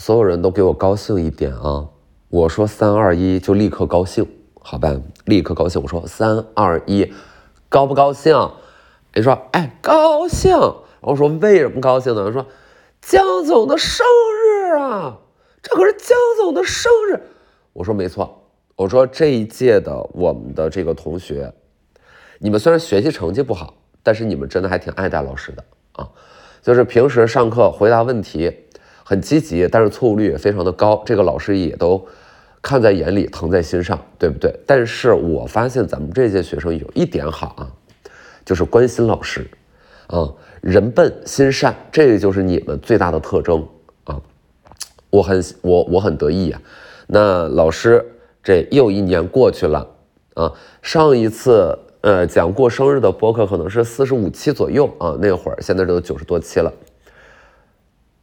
所有人都给我高兴一点啊！我说三二一就立刻高兴，好吧？立刻高兴。我说三二一，高不高兴？你说哎高兴。然后说为什么高兴呢？他说江总的生日啊，这可是江总的生日。我说没错，我说这一届的我们的这个同学，你们虽然学习成绩不好，但是你们真的还挺爱戴老师的啊，就是平时上课回答问题。很积极，但是错误率也非常的高，这个老师也都看在眼里，疼在心上，对不对？但是我发现咱们这届学生有一点好啊，就是关心老师，啊，人笨心善，这就是你们最大的特征啊，我很我我很得意啊。那老师这又一年过去了啊，上一次呃讲过生日的播客可能是四十五期左右啊，那会儿现在都九十多期了，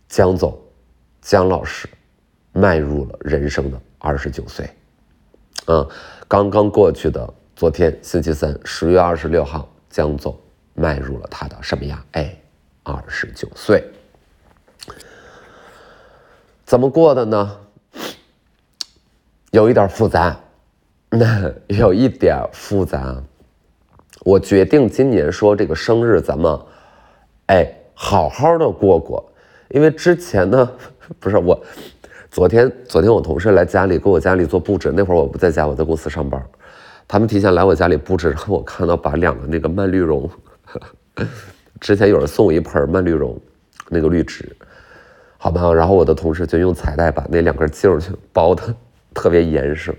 江总。姜老师迈入了人生的二十九岁，嗯，刚刚过去的昨天星期三十月二十六号，姜总迈入了他的什么呀？哎，二十九岁，怎么过的呢？有一点复杂，那 有一点复杂。我决定今年说这个生日，咱们哎好好的过过，因为之前呢。不是我，昨天昨天我同事来家里给我家里做布置，那会儿我不在家，我在公司上班，他们提前来我家里布置，然后我看到把两个那个蔓绿绒，之前有人送我一盆蔓绿绒，那个绿植，好吧，然后我的同事就用彩带把那两根茎去包的特别严实，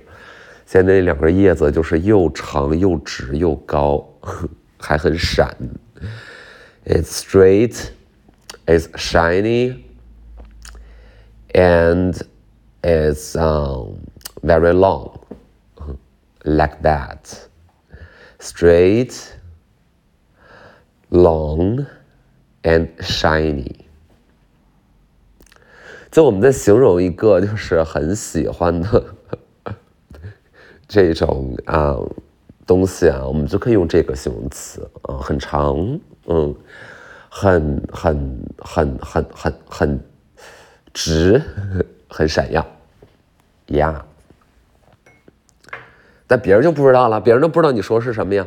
现在那两根叶子就是又长又直又高，还很闪，It's straight, it's shiny. And it's um, very long, like that. Straight, long, and shiny. 就我们在形容一个就是很喜欢的这种啊东西啊，我们就可以用这个形容词啊，很长，嗯，很很很很很很。直，很闪耀，呀！但别人就不知道了，别人都不知道你说是什么呀？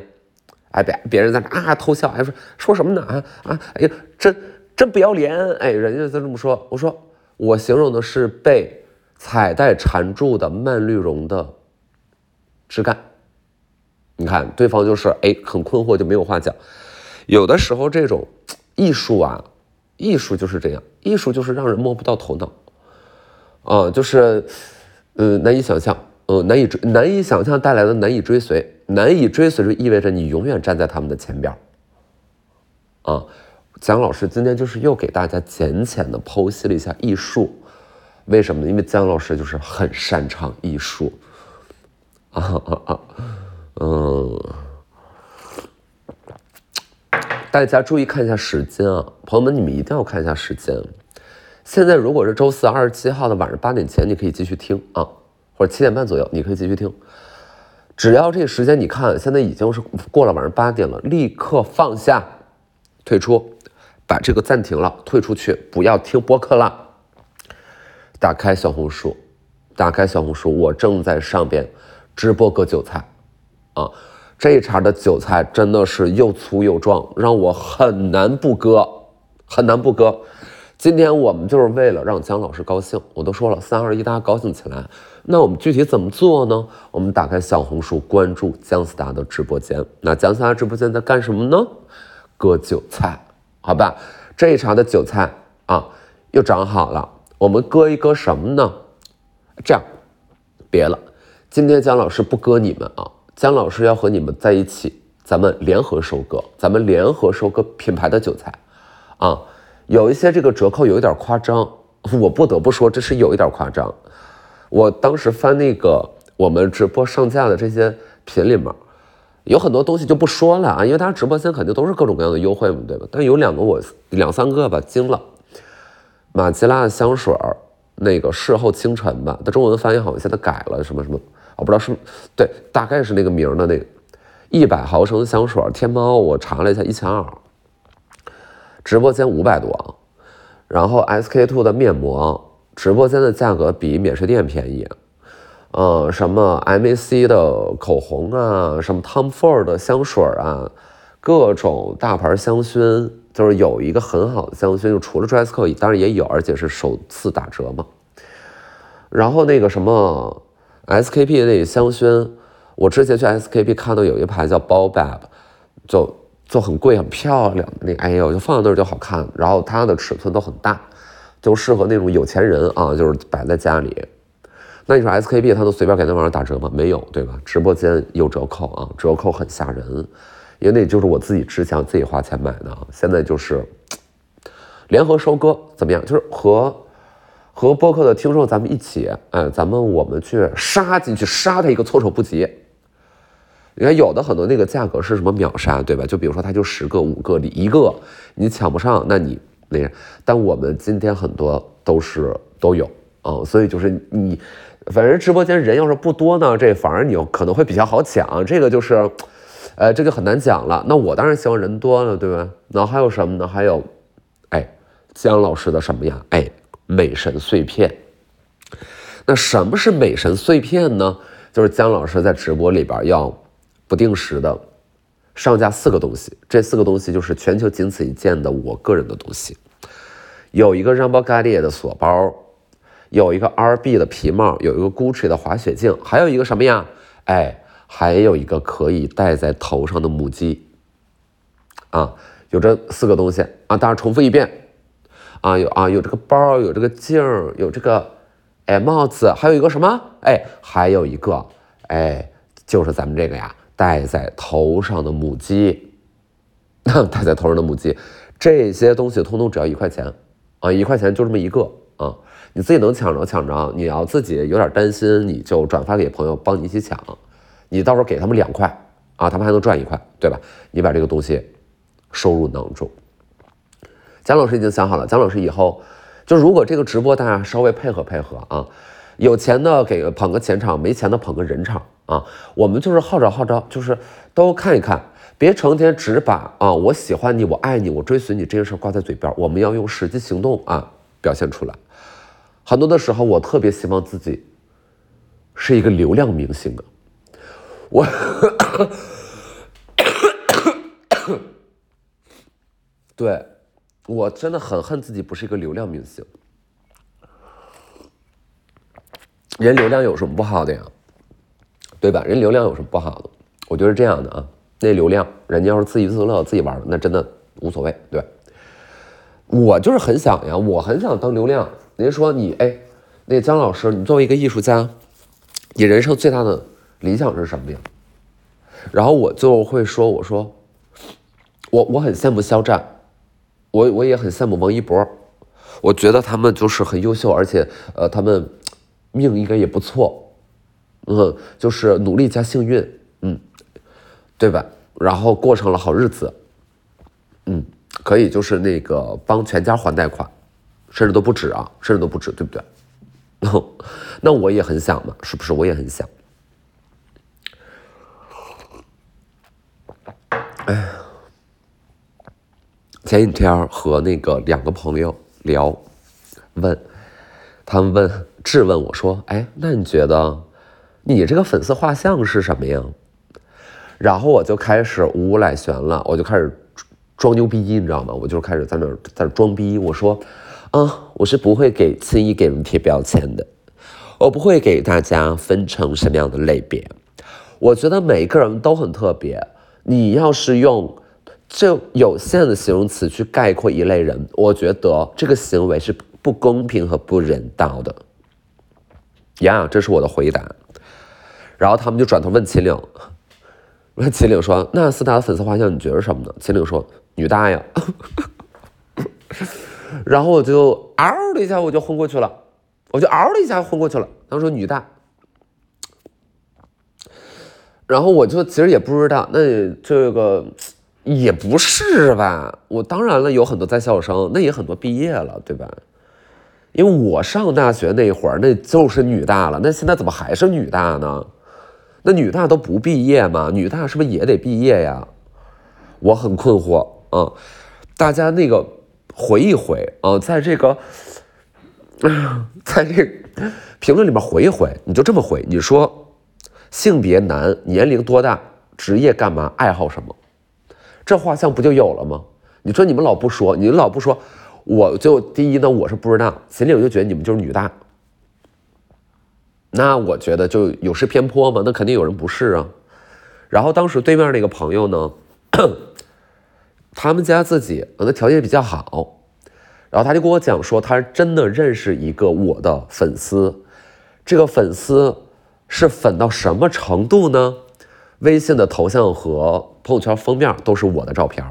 哎，别别人在那啊偷笑，还说说什么呢？啊啊！哎呀，真真不要脸！哎，人家就这么说。我说我形容的是被彩带缠住的蔓绿绒的枝干。你看，对方就是哎很困惑，就没有话讲。有的时候这种艺术啊。艺术就是这样，艺术就是让人摸不到头脑，啊，就是，呃，难以想象，呃，难以追，难以想象带来的难以追随，难以追随就意味着你永远站在他们的前边啊，姜老师今天就是又给大家浅浅的剖析了一下艺术，为什么？呢？因为姜老师就是很擅长艺术，啊啊啊，嗯。大家注意看一下时间啊，朋友们，你们一定要看一下时间。现在如果是周四二十七号的晚上八点前，你可以继续听啊，或者七点半左右，你可以继续听。只要这个时间你看，现在已经是过了晚上八点了，立刻放下，退出，把这个暂停了，退出去，不要听播客了。打开小红书，打开小红书，我正在上边直播割韭菜啊。这一茬的韭菜真的是又粗又壮，让我很难不割，很难不割。今天我们就是为了让姜老师高兴，我都说了三二一，大家高兴起来。那我们具体怎么做呢？我们打开小红书，关注姜思达的直播间。那姜思达直播间在干什么呢？割韭菜，好吧？这一茬的韭菜啊，又长好了。我们割一割什么呢？这样，别了，今天姜老师不割你们啊。姜老师要和你们在一起，咱们联合收割，咱们联合收割品牌的韭菜，啊，有一些这个折扣有一点夸张，我不得不说这是有一点夸张。我当时翻那个我们直播上架的这些品里面，有很多东西就不说了啊，因为大家直播间肯定都是各种各样的优惠嘛，对吧？但有两个我两三个吧惊了，马吉拉的香水那个事后清晨吧，它中文翻译好像现在改了什么什么。我不知道是对，大概是那个名的那个一百毫升香水，天猫我查了一下一千二，直播间五百多，然后 SK two 的面膜直播间的价格比免税店便宜。呃，什么 MAC 的口红啊，什么 Tom Ford 的香水啊，各种大牌香薰，就是有一个很好的香薰，就除了 Dress Code，当然也有，而且是首次打折嘛。然后那个什么 SKP 那个香薰，我之前去 SKP 看到有一排叫 Baobab，就就很贵很漂亮那，哎呦，就放在那儿就好看。然后它的尺寸都很大，就适合那种有钱人啊，就是摆在家里。那你说 SKP 他能随便给那玩意儿打折吗？没有，对吧？直播间有折扣啊，折扣很吓人，因为那就是我自己之前自己花钱买的。现在就是 联合收割，怎么样？就是和和播客的听众咱们一起，哎，咱们我们去杀进去，杀他一个措手不及。你看有的很多那个价格是什么秒杀，对吧？就比如说他就十个五个里一个你抢不上，那你那，但我们今天很多都是都有啊，所以就是你。反正直播间人要是不多呢，这反而你可能会比较好抢。这个就是，呃，这就很难讲了。那我当然希望人多了，对吧？然后还有什么呢？还有，哎，姜老师的什么呀？哎，美神碎片。那什么是美神碎片呢？就是姜老师在直播里边要不定时的上架四个东西，这四个东西就是全球仅此一见的我个人的东西。有一个让包盖列的锁包。有一个 RB 的皮帽，有一个 Gucci 的滑雪镜，还有一个什么呀？哎，还有一个可以戴在头上的母鸡。啊，有这四个东西啊，大家重复一遍。啊，有啊，有这个包，有这个镜，有这个哎帽子，还有一个什么？哎，还有一个哎，就是咱们这个呀，戴在头上的母鸡。戴在头上的母鸡，这些东西通通只要一块钱啊，一块钱就这么一个啊。你自己能抢着抢着，你要自己有点担心，你就转发给朋友帮你一起抢，你到时候给他们两块啊，他们还能赚一块，对吧？你把这个东西收入囊中。蒋老师已经想好了，蒋老师以后就如果这个直播大家稍微配合配合啊，有钱的给捧个钱场，没钱的捧个人场啊，我们就是号召号召，就是都看一看，别成天只把啊我喜欢你，我爱你，我追随你这件事挂在嘴边，我们要用实际行动啊表现出来。很多的时候，我特别希望自己是一个流量明星啊！我，对，我真的很恨自己不是一个流量明星。人流量有什么不好的呀？对吧？人流量有什么不好的？我觉得是这样的啊，那流量，人家要是自娱自乐、自己玩那真的无所谓，对我就是很想呀，我很想当流量。您说你哎，那姜老师，你作为一个艺术家，你人生最大的理想是什么呀？然后我就会说，我说，我我很羡慕肖战，我我也很羡慕王一博，我觉得他们就是很优秀，而且呃，他们命应该也不错，嗯，就是努力加幸运，嗯，对吧？然后过上了好日子，嗯，可以就是那个帮全家还贷款。甚至都不止啊，甚至都不止，对不对？那我也很想嘛，是不是？我也很想。哎，前几天和那个两个朋友聊，问他们问质问我说：“哎，那你觉得你这个粉丝画像是什么呀？”然后我就开始无来旋了，我就开始装牛逼，你知道吗？我就开始在那在那装逼，我说。啊，我是不会给轻易给人贴标签的，我不会给大家分成什么样的类别。我觉得每一个人都很特别。你要是用这有限的形容词去概括一类人，我觉得这个行为是不公平和不人道的。呀，这是我的回答。然后他们就转头问秦岭，问秦岭说：“那四大的粉丝画像你觉得什么呢？”秦岭说：“女大呀。” 然后我就嗷的一下，我就昏过去了，我就嗷的一下昏过去了。他们说女大，然后我就其实也不知道，那这个也不是吧？我当然了，有很多在校生，那也很多毕业了，对吧？因为我上大学那会儿，那就是女大了。那现在怎么还是女大呢？那女大都不毕业吗？女大是不是也得毕业呀？我很困惑啊！大家那个。回一回啊，在这个 在这个评论里面回一回，你就这么回，你说性别男，年龄多大，职业干嘛，爱好什么，这画像不就有了吗？你说你们老不说，你们老不说，我就第一呢，我是不知道，心里我就觉得你们就是女大，那我觉得就有失偏颇嘛，那肯定有人不是啊。然后当时对面那个朋友呢，他们家自己可能条件比较好。然后他就跟我讲说，他真的认识一个我的粉丝，这个粉丝是粉到什么程度呢？微信的头像和朋友圈封面都是我的照片，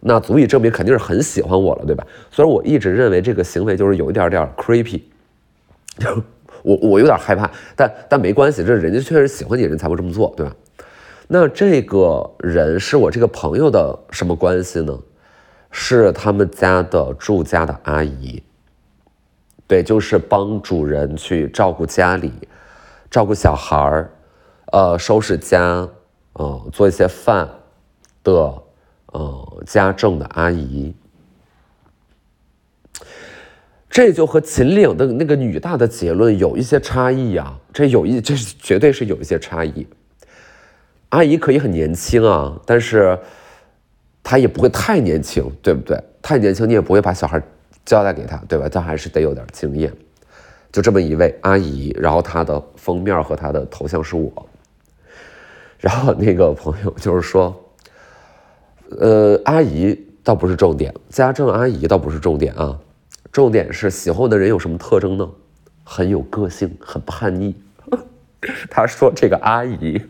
那足以证明肯定是很喜欢我了，对吧？虽然我一直认为这个行为就是有一点点 creepy，我我有点害怕，但但没关系，这人家确实喜欢你，人才会这么做，对吧？那这个人是我这个朋友的什么关系呢？是他们家的住家的阿姨，对，就是帮主人去照顾家里，照顾小孩儿，呃，收拾家，呃，做一些饭的，呃，家政的阿姨。这就和秦岭的那个女大的结论有一些差异呀，这有一，这绝对是有一些差异。阿姨可以很年轻啊，但是。她也不会太年轻，对不对？太年轻你也不会把小孩交代给他，对吧？他还是得有点经验。就这么一位阿姨，然后她的封面和她的头像是我。然后那个朋友就是说，呃，阿姨倒不是重点，家政阿姨倒不是重点啊，重点是喜欢的人有什么特征呢？很有个性，很叛逆。他说这个阿姨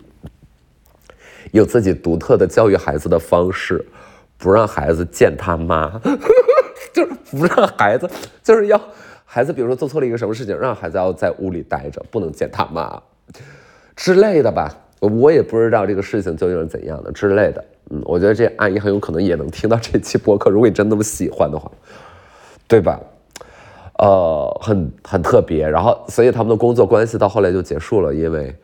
有自己独特的教育孩子的方式。不让孩子见他妈，就是不让孩子，就是要孩子，比如说做错了一个什么事情，让孩子要在屋里待着，不能见他妈之类的吧。我也不知道这个事情究竟是怎样的之类的。嗯，我觉得这阿姨很有可能也能听到这期播客，如果你真那么喜欢的话，对吧？呃，很很特别。然后，所以他们的工作关系到后来就结束了，因为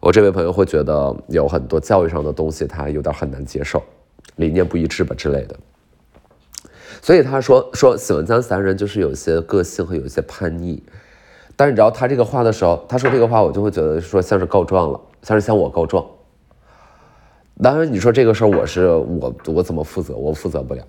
我这位朋友会觉得有很多教育上的东西他有点很难接受。理念不一致吧之类的，所以他说说喜欢江三人就是有些个性和有些叛逆，但是你知道他这个话的时候，他说这个话我就会觉得说像是告状了，像是向我告状。当然你说这个事儿我是我我怎么负责？我负责不了。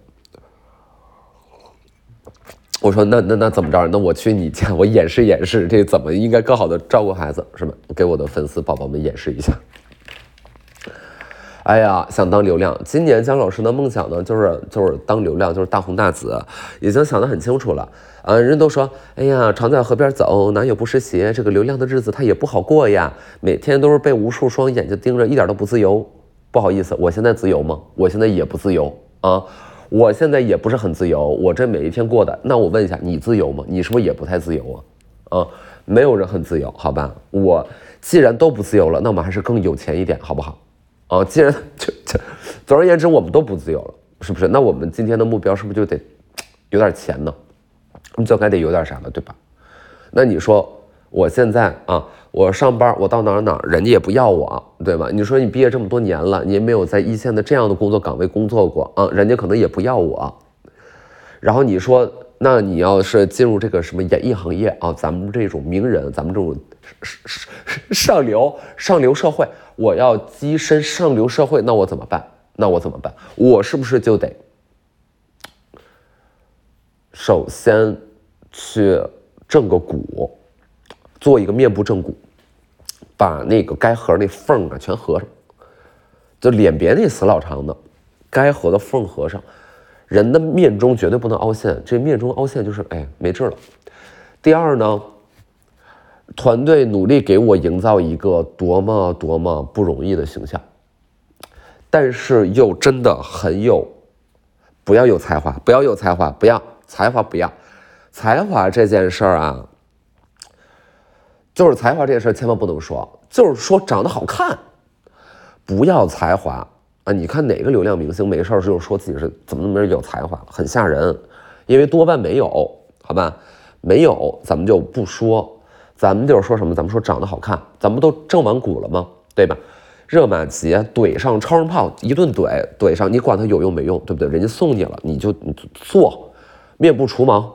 我说那那那怎么着？那我去你家，我演示演示这怎么应该更好的照顾孩子是吧？给我的粉丝宝宝们演示一下。哎呀，想当流量。今年姜老师的梦想呢，就是就是当流量，就是大红大紫，已经想得很清楚了。啊，人都说，哎呀，常在河边走，哪有不湿鞋？这个流量的日子他也不好过呀，每天都是被无数双眼睛盯着，一点都不自由。不好意思，我现在自由吗？我现在也不自由啊，我现在也不是很自由。我这每一天过的，那我问一下，你自由吗？你是不是也不太自由啊？啊，没有人很自由，好吧？我既然都不自由了，那我们还是更有钱一点，好不好？哦，既然 就就，总而言之，我们都不自由了，是不是？那我们今天的目标是不是就得有点钱呢？你就该得有点啥了，对吧？那你说我现在啊，我上班，我到哪儿哪儿，人家也不要我，对吧？你说你毕业这么多年了，你也没有在一线的这样的工作岗位工作过啊，人家可能也不要我。然后你说，那你要是进入这个什么演艺行业啊，咱们这种名人，咱们这种上上流上流社会。我要跻身上流社会，那我怎么办？那我怎么办？我是不是就得首先去正个骨，做一个面部正骨，把那个该合那缝啊全合上，就脸别那死老长的，该合的缝合上。人的面中绝对不能凹陷，这面中凹陷就是哎没治了。第二呢？团队努力给我营造一个多么多么不容易的形象，但是又真的很有，不要有才华，不要有才华，不要才华，不要才华这件事儿啊，就是才华这件事儿千万不能说，就是说长得好看，不要才华你看哪个流量明星没事儿就是说自己是怎么那么有才华，很吓人，因为多半没有，好吧？没有咱们就不说。咱们就是说什么？咱们说长得好看，咱们都正完股了吗？对吧？热玛吉怼上超声炮一顿怼，怼上你管它有用没用，对不对？人家送你了，你就做，面部除毛，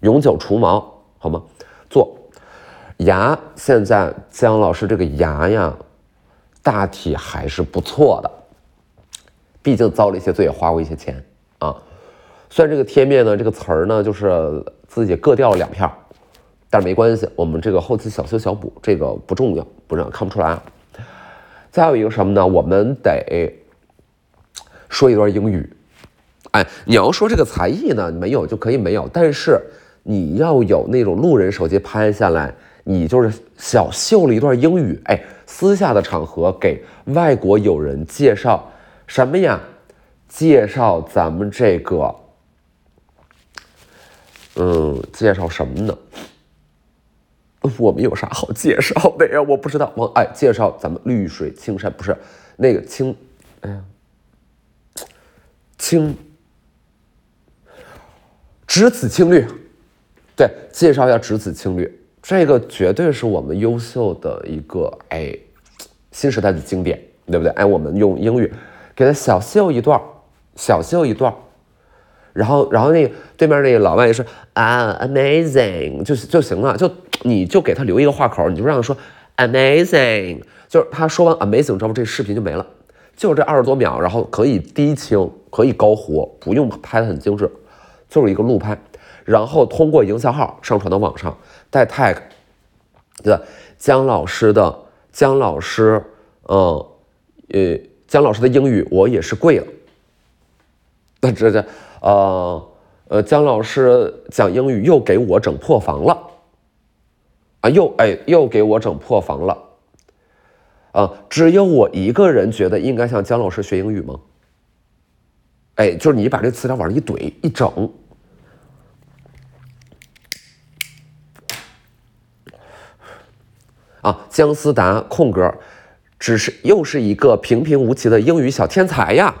永久除毛好吗？做牙，现在姜老师这个牙呀，大体还是不错的，毕竟遭了一些罪，也花过一些钱啊。虽然这个贴面呢，这个词儿呢，就是自己各掉了两片但是没关系，我们这个后期小修小补，这个不重要，不重要，看不出来。再有一个什么呢？我们得说一段英语。哎，你要说这个才艺呢，没有就可以没有，但是你要有那种路人手机拍下来，你就是小秀了一段英语。哎，私下的场合给外国友人介绍什么呀？介绍咱们这个，嗯，介绍什么呢？我们有啥好介绍的呀？我不知道。我哎，介绍咱们绿水青山，不是那个青，哎呀，青。只此青绿，对，介绍一下只此青绿，这个绝对是我们优秀的一个哎，新时代的经典，对不对？哎，我们用英语给他小秀一段，小秀一段，然后，然后那对面那个老外也是啊，amazing，就就行了，就你就给他留一个话口，你就让他说 amazing，就是他说完 amazing 之后，这视频就没了，就这二十多秒，然后可以低清，可以高糊，不用拍的很精致。就是一个路拍，然后通过营销号上传到网上，带 tag，对？姜老师的姜老师，嗯，呃，姜老师的英语我也是跪了。那这这，呃呃，姜老师讲英语又给我整破防了，啊，又哎又给我整破防了，啊，只有我一个人觉得应该向姜老师学英语吗？哎，就是你把这词条往上一怼一整，啊，姜思达空格，只是又是一个平平无奇的英语小天才呀，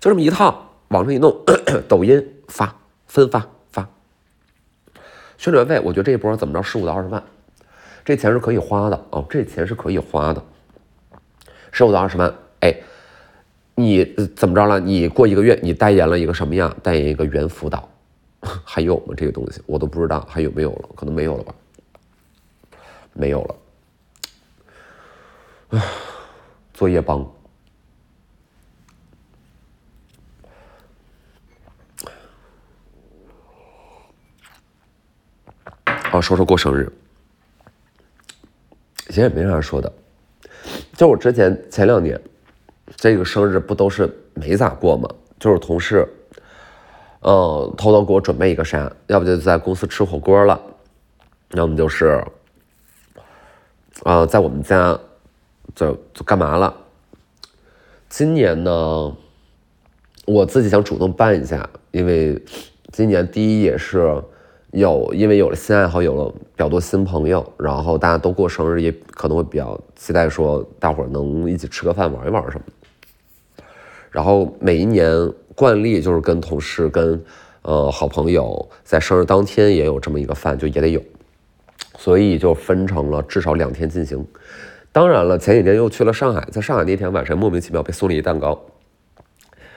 就这么一套，往上一弄，抖音发分发发，宣传费，我觉得这一波怎么着十五到二十万，这钱是可以花的哦，这钱是可以花的，十五到二十万，哎。你怎么着了？你过一个月，你代言了一个什么样？代言一个猿辅导，还有吗？这个东西我都不知道还有没有了，可能没有了吧？没有了。作业帮。好，说说过生日，其实也没啥说的，就我之前前两年。这个生日不都是没咋过吗？就是同事，嗯，偷偷给我准备一个啥，要不就在公司吃火锅了，要么就是，啊，在我们家，就就干嘛了？今年呢，我自己想主动办一下，因为今年第一也是有，因为有了新爱好，有了比较多新朋友，然后大家都过生日，也可能会比较期待说大伙儿能一起吃个饭，玩一玩什么。然后每一年惯例就是跟同事、跟呃好朋友在生日当天也有这么一个饭，就也得有，所以就分成了至少两天进行。当然了，前几天又去了上海，在上海那天晚上莫名其妙被送了一蛋糕，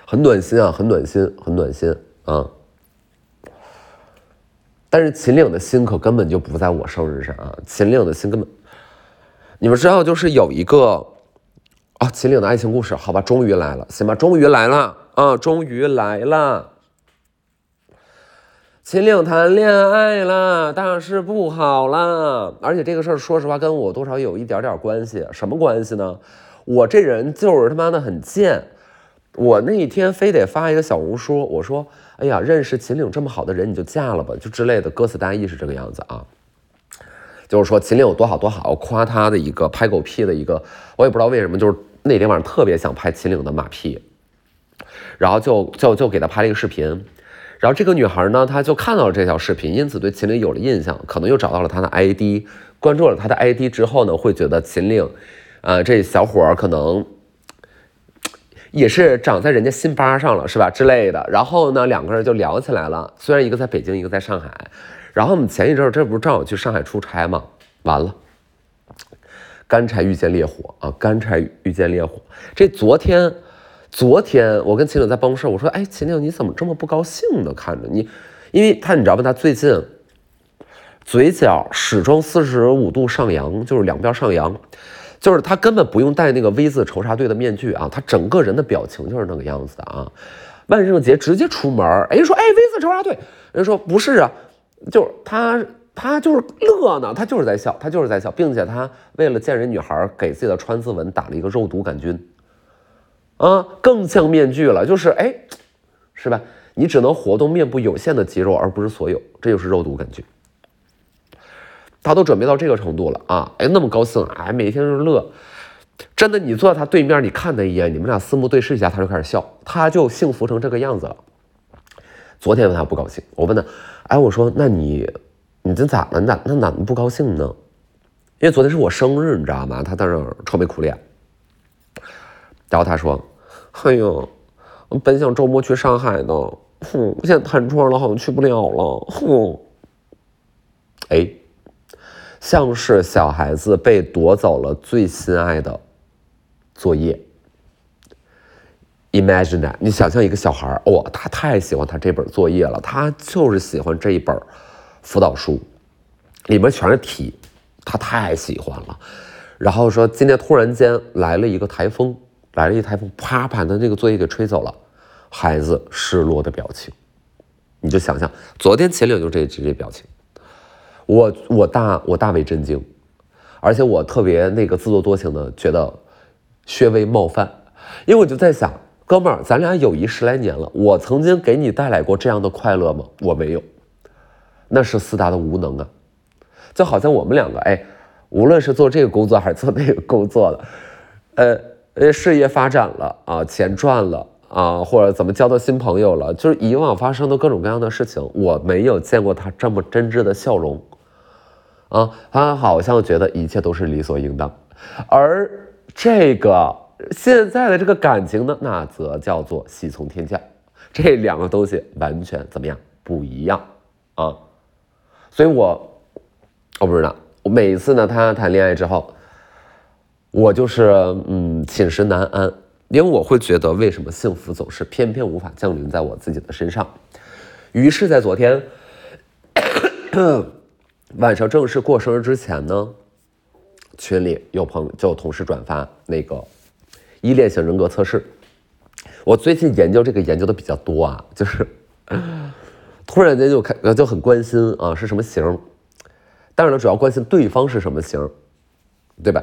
很暖心啊，很暖心，很暖心啊。但是秦岭的心可根本就不在我生日上啊，秦岭的心根本，你们知道就是有一个。啊，秦岭的爱情故事，好吧，终于来了，行吧，终于来了啊，终于来了。秦岭谈恋爱了，大事不好了，而且这个事儿，说实话，跟我多少有一点点关系。什么关系呢？我这人就是他妈的很贱，我那一天非得发一个小红书，我说，哎呀，认识秦岭这么好的人，你就嫁了吧，就之类的，歌词大意是这个样子啊。就是说秦岭有多好多好，夸他的一个拍狗屁的一个，我也不知道为什么，就是那天晚上特别想拍秦岭的马屁，然后就就就给他拍了一个视频，然后这个女孩呢，她就看到了这条视频，因此对秦岭有了印象，可能又找到了他的 ID，关注了他的 ID 之后呢，会觉得秦岭，呃，这小伙可能也是长在人家心巴上了，是吧之类的，然后呢，两个人就聊起来了，虽然一个在北京，一个在上海。然后我们前一阵儿，这不是正好去上海出差吗？完了，干柴遇见烈火啊！干柴遇见烈火。这昨天，昨天我跟秦岭在办公室，我说：“哎，秦岭，你怎么这么不高兴呢？看着你，因为他你知道吗？他最近嘴角始终四十五度上扬，就是两边上扬，就是他根本不用戴那个 V 字仇杀队的面具啊，他整个人的表情就是那个样子的啊。万圣节直接出门，哎，说哎 V 字仇杀队，人说不是啊，就是他。他就是乐呢，他就是在笑，他就是在笑，并且他为了见人女孩，给自己的川字纹打了一个肉毒杆菌，啊，更像面具了，就是哎，是吧？你只能活动面部有限的肌肉，而不是所有，这就是肉毒杆菌。他都准备到这个程度了啊，哎，那么高兴，哎，每天就是乐，真的，你坐在他对面，你看他一眼，你们俩四目对视一下，他就开始笑，他就幸福成这个样子了。昨天问他不高兴，我问他，哎，我说那你。你这咋了？咋那咋不高兴呢？因为昨天是我生日，你知道吗？他在那愁眉苦脸。然后他说：“哎呦，我本想周末去上海的，哼，现在弹窗了，好像去不了了。”哼，哎，像是小孩子被夺走了最心爱的作业。Imagine that，你想象一个小孩哇，他太喜欢他这本作业了，他就是喜欢这一本。辅导书里面全是题，他太喜欢了。然后说今天突然间来了一个台风，来了一台风，啪把他那个作业给吹走了。孩子失落的表情，你就想象昨天秦岭就这这这表情，我我大我大为震惊，而且我特别那个自作多情的觉得略微冒犯，因为我就在想，哥们儿，咱俩友谊十来年了，我曾经给你带来过这样的快乐吗？我没有。那是四大的无能啊，就好像我们两个，哎，无论是做这个工作还是做那个工作的，呃呃，事业发展了啊，钱赚了啊，或者怎么交到新朋友了，就是以往发生的各种各样的事情，我没有见过他这么真挚的笑容，啊，他好像觉得一切都是理所应当，而这个现在的这个感情呢，那则叫做喜从天降，这两个东西完全怎么样？不一样啊？所以，我我不知道，我每一次呢，他谈恋爱之后，我就是嗯寝食难安，因为我会觉得为什么幸福总是偏偏无法降临在我自己的身上。于是，在昨天 晚上正式过生日之前呢，群里有朋友就同事转发那个依恋型人格测试。我最近研究这个研究的比较多啊，就是。突然间就开就很关心啊，是什么型？但是呢，主要关心对方是什么型，对吧？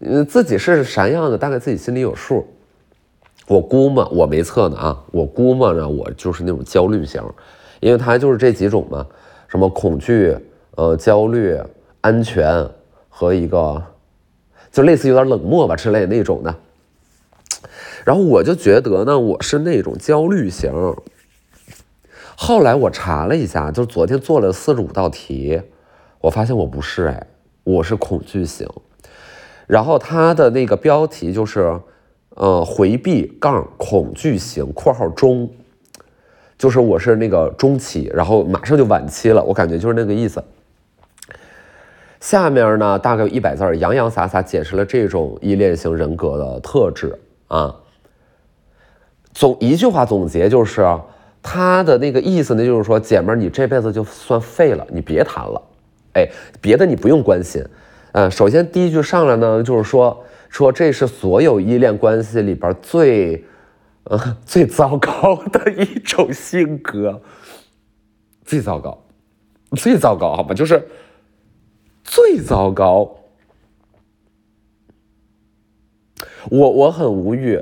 嗯，自己是啥样的，大概自己心里有数。我估摸，我没测呢啊，我估摸着我就是那种焦虑型，因为他就是这几种嘛，什么恐惧、呃焦虑、安全和一个就类似有点冷漠吧之类那种的。然后我就觉得呢，我是那种焦虑型。后来我查了一下，就昨天做了四十五道题，我发现我不是哎，我是恐惧型。然后它的那个标题就是，呃，回避杠恐惧型（括号中），就是我是那个中期，然后马上就晚期了，我感觉就是那个意思。下面呢，大概有一百字，洋洋洒洒解释了这种依恋型人格的特质啊。总一句话总结就是。他的那个意思呢，就是说，姐们，你这辈子就算废了，你别谈了，哎，别的你不用关心，嗯，首先第一句上来呢，就是说，说这是所有依恋关系里边最，呃，最糟糕的一种性格，最糟糕，最糟糕，好吧，就是最糟糕，我我很无语，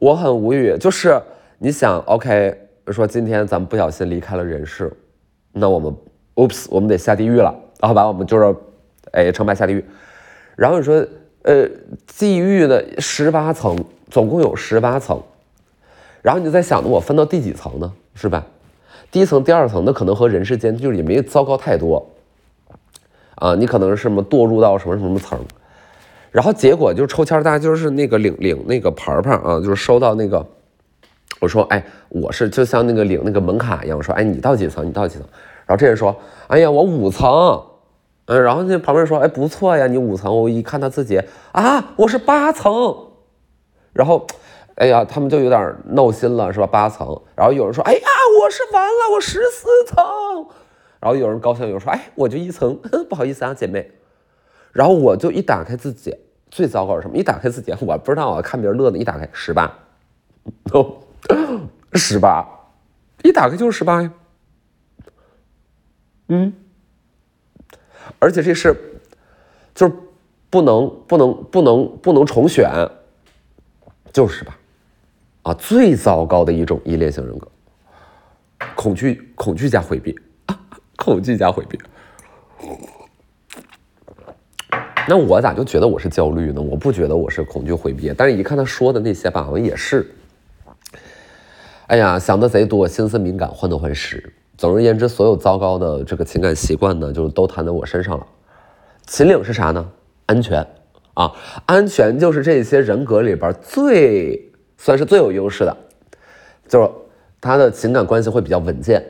我很无语，就是。你想，OK，说今天咱们不小心离开了人世，那我们，Oops，我们得下地狱了，然后吧，我们就是，哎，成败下地狱。然后你说，呃，地狱的十八层，总共有十八层。然后你就在想，我分到第几层呢？是吧？第一层、第二层，那可能和人世间就是也没糟糕太多。啊，你可能是什么堕入到什么什么层，然后结果就抽签，大家就是那个领领那个牌牌啊，就是收到那个。我说，哎，我是就像那个领那个门卡一样，我说，哎，你到几层？你到几层？然后这人说，哎呀，我五层。嗯，然后那旁边说，哎，不错呀，你五层。我一看他自己啊，我是八层。然后，哎呀，他们就有点闹心了，是吧？八层。然后有人说，哎呀，我是完了，我十四层。然后有人高兴，有人说，哎，我就一层，不好意思啊，姐妹。然后我就一打开自己，最糟糕是什么？一打开自己，我不知道啊，看别人乐的，一打开十八，哦，十八，一打开就是十八呀。嗯，而且这是，就是不能不能不能不能重选，就是吧，啊，最糟糕的一种依恋型人格，恐惧恐惧加回避，恐惧加回避。那我咋就觉得我是焦虑呢？我不觉得我是恐惧回避，但是一看他说的那些吧，好像也是。哎呀，想的贼多，心思敏感，患得患失。总而言之，所有糟糕的这个情感习惯呢，就都摊在我身上了。秦岭是啥呢？安全啊，安全就是这些人格里边最算是最有优势的，就是他的情感关系会比较稳健，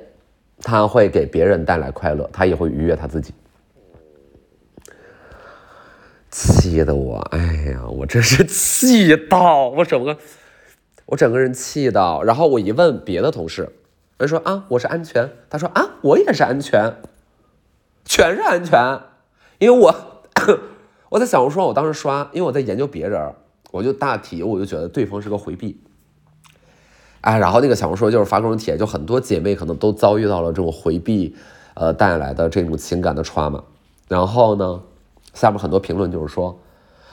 他会给别人带来快乐，他也会愉悦他自己。气得我，哎呀，我真是气到我整个，我整个人气到。然后我一问别的同事，人说啊，我是安全。他说啊，我也是安全，全是安全。因为我我在小红书，我当时刷，因为我在研究别人，我就大体我就觉得对方是个回避。哎，然后那个小红书就是发各种帖，就很多姐妹可能都遭遇到了这种回避，呃带来的这种情感的 trauma。然后呢？下面很多评论就是说，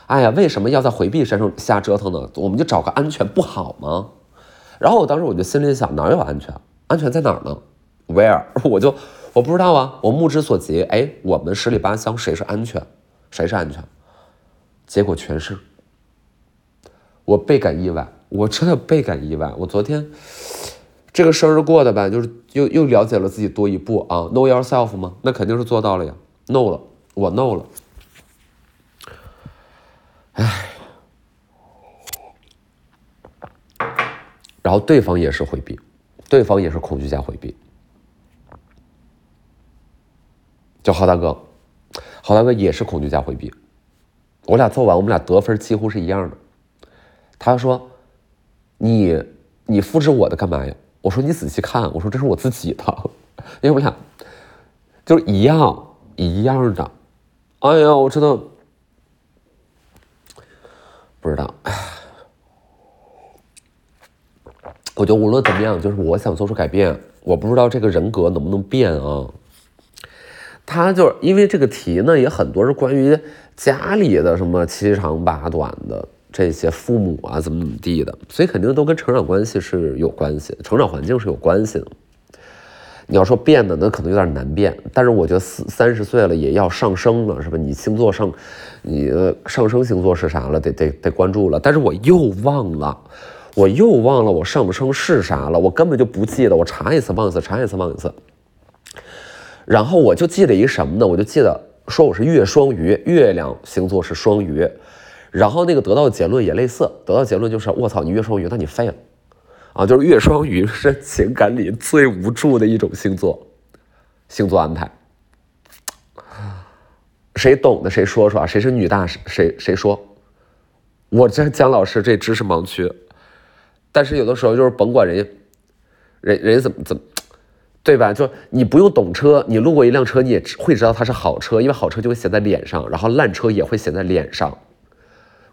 哎呀，为什么要在回避身上瞎折腾呢？我们就找个安全不好吗？然后我当时我就心里想，哪有安全？安全在哪儿呢？Where？我就我不知道啊。我目之所及，哎，我们十里八乡谁是安全？谁是安全？结果全是。我倍感意外，我真的倍感意外。我昨天这个生日过的吧，就是又又了解了自己多一步啊。Know yourself 吗？那肯定是做到了呀。Know 了，我 Know 了。唉，然后对方也是回避，对方也是恐惧加回避。叫郝大哥，郝大哥也是恐惧加回避。我俩做完，我们俩得分几乎是一样的。他说：“你你复制我的干嘛呀？”我说：“你仔细看。”我说：“这是我自己的。”因为我俩就是一样一样的。哎呀，我真的。不知道，我觉得无论怎么样，就是我想做出改变，我不知道这个人格能不能变啊。他就是因为这个题呢，也很多是关于家里的什么七长八短的这些父母啊，怎么怎么地的，所以肯定都跟成长关系是有关系，成长环境是有关系的。你要说变的，那可能有点难变。但是我觉得四三十岁了也要上升了，是吧？你星座上，你的上升星座是啥了？得得得关注了。但是我又忘了，我又忘了我上不升是啥了。我根本就不记得，我查一次忘一次，查一次忘一次。然后我就记得一什么呢？我就记得说我是月双鱼，月亮星座是双鱼。然后那个得到结论也类似，得到结论就是我操，你月双鱼，那你废了。啊，就是月双鱼 是情感里最无助的一种星座，星座安排，谁懂的谁说说啊？谁是女大？谁谁说？我这姜老师这知识盲区，但是有的时候就是甭管人家，人人家怎么怎么，对吧？就你不用懂车，你路过一辆车，你也会知道它是好车，因为好车就会写在脸上，然后烂车也会写在脸上。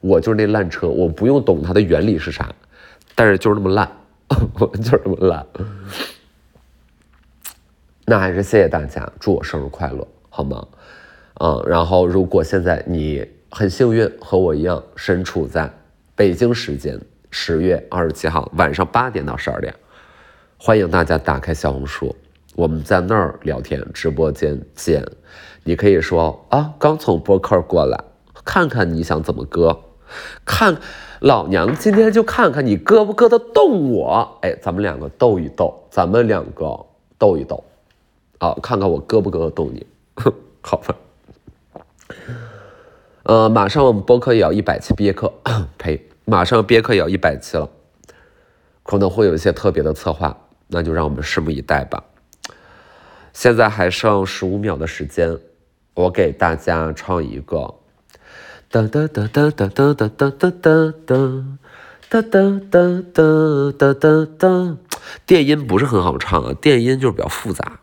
我就是那烂车，我不用懂它的原理是啥，但是就是那么烂。我 就是那么烂，那还是谢谢大家，祝我生日快乐，好吗？嗯，然后如果现在你很幸运和我一样身处在北京时间十月二十七号晚上八点到十二点，欢迎大家打开小红书，我们在那儿聊天，直播间见。你可以说啊，刚从播客过来，看看你想怎么割，看。老娘今天就看看你割不割得动我，哎，咱们两个斗一斗，咱们两个斗一斗，啊，看看我割不割得动你，好吧？呃，马上我们播客也要一百期毕业课，呸，马上毕业课也要一百期了，可能会有一些特别的策划，那就让我们拭目以待吧。现在还剩十五秒的时间，我给大家唱一个。哒哒哒哒哒哒哒哒哒哒哒哒哒哒哒哒哒哒。电音不是很好唱啊，电音就是比较复杂。